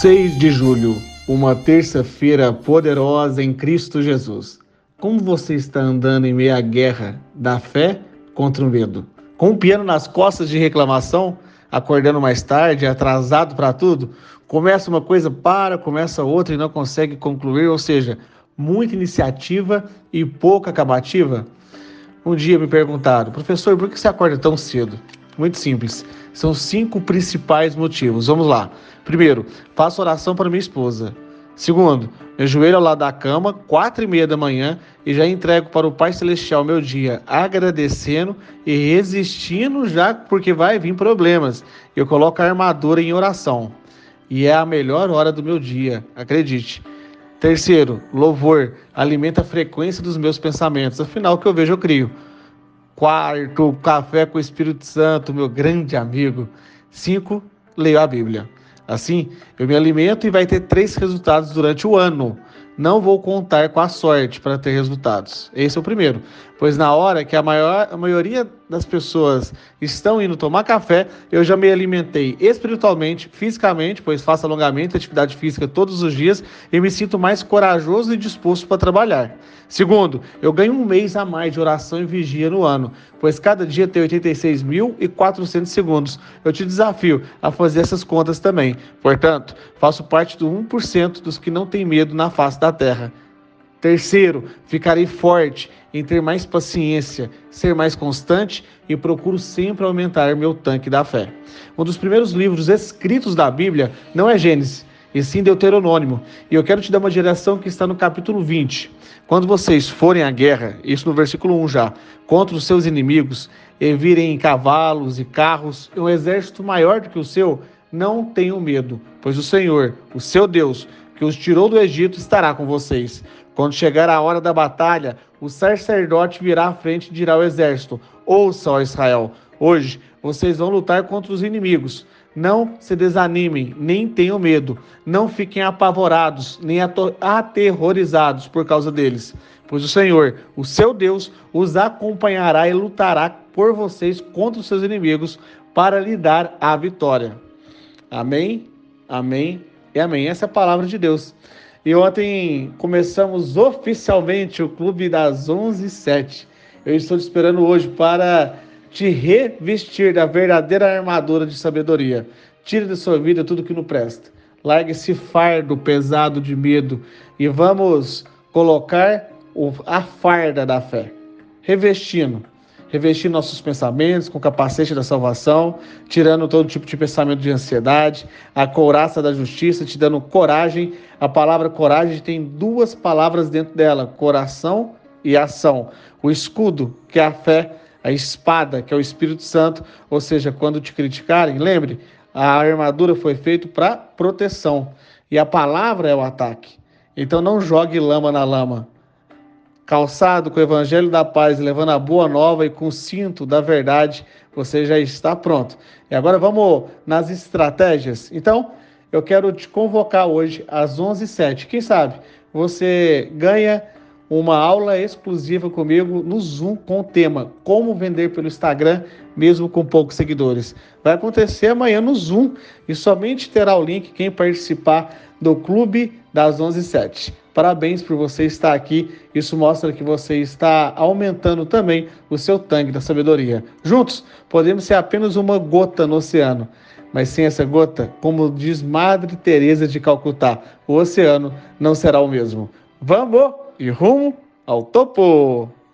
6 de julho, uma terça-feira poderosa em Cristo Jesus. Como você está andando em meio à guerra da fé contra o medo? Com o piano nas costas de reclamação, acordando mais tarde, atrasado para tudo? Começa uma coisa, para, começa outra e não consegue concluir, ou seja, muita iniciativa e pouca acabativa? Um dia me perguntaram, professor, por que você acorda tão cedo? Muito simples. São cinco principais motivos. Vamos lá. Primeiro, faço oração para minha esposa. Segundo, me ajoelho ao lado da cama, quatro e meia da manhã, e já entrego para o Pai Celestial meu dia, agradecendo e resistindo já porque vai vir problemas. Eu coloco a armadura em oração. E é a melhor hora do meu dia, acredite. Terceiro, louvor alimenta a frequência dos meus pensamentos. Afinal, o que eu vejo, eu crio. Quarto, café com o Espírito Santo, meu grande amigo. Cinco, leio a Bíblia. Assim, eu me alimento e vai ter três resultados durante o ano. Não vou contar com a sorte para ter resultados. Esse é o primeiro. Pois na hora que a, maior, a maioria das pessoas estão indo tomar café, eu já me alimentei espiritualmente, fisicamente, pois faço alongamento e atividade física todos os dias e me sinto mais corajoso e disposto para trabalhar. Segundo, eu ganho um mês a mais de oração e vigia no ano, pois cada dia tem 86.400 segundos. Eu te desafio a fazer essas contas também. Portanto, faço parte do 1% dos que não têm medo na face da terra. Terceiro, ficarei forte em ter mais paciência, ser mais constante e procuro sempre aumentar meu tanque da fé. Um dos primeiros livros escritos da Bíblia não é Gênesis, e sim Deuteronômio. E eu quero te dar uma direção que está no capítulo 20. Quando vocês forem à guerra, isso no versículo 1 já, contra os seus inimigos, e virem em cavalos e carros, um exército maior do que o seu, não tenham medo, pois o Senhor, o seu Deus, que os tirou do Egito, estará com vocês. Quando chegar a hora da batalha, o sacerdote virá à frente e dirá ao exército: Ouça, ó Israel, hoje vocês vão lutar contra os inimigos. Não se desanimem, nem tenham medo. Não fiquem apavorados, nem aterrorizados por causa deles. Pois o Senhor, o seu Deus, os acompanhará e lutará por vocês contra os seus inimigos para lhe dar a vitória. Amém, amém e amém. Essa é a palavra de Deus. E ontem começamos oficialmente o Clube das 11 e 7. Eu estou te esperando hoje para te revestir da verdadeira armadura de sabedoria. Tire da sua vida tudo que não presta. Largue esse fardo pesado de medo e vamos colocar a farda da fé, revestindo revestir nossos pensamentos com o capacete da salvação, tirando todo tipo de pensamento de ansiedade, a couraça da justiça, te dando coragem. A palavra coragem tem duas palavras dentro dela: coração e ação. O escudo, que é a fé, a espada, que é o Espírito Santo, ou seja, quando te criticarem, lembre, a armadura foi feita para proteção e a palavra é o ataque. Então não jogue lama na lama calçado com o evangelho da paz, levando a boa nova e com o cinto da verdade, você já está pronto. E agora vamos nas estratégias. Então, eu quero te convocar hoje às 11h07. Quem sabe você ganha uma aula exclusiva comigo no Zoom com o tema Como Vender pelo Instagram, mesmo com poucos seguidores. Vai acontecer amanhã no Zoom e somente terá o link quem participar do Clube das 11h07. Parabéns por você estar aqui. Isso mostra que você está aumentando também o seu tanque da sabedoria. Juntos, podemos ser apenas uma gota no oceano. Mas sem essa gota, como diz Madre Teresa de Calcutá, o oceano não será o mesmo. Vamos e rumo ao topo!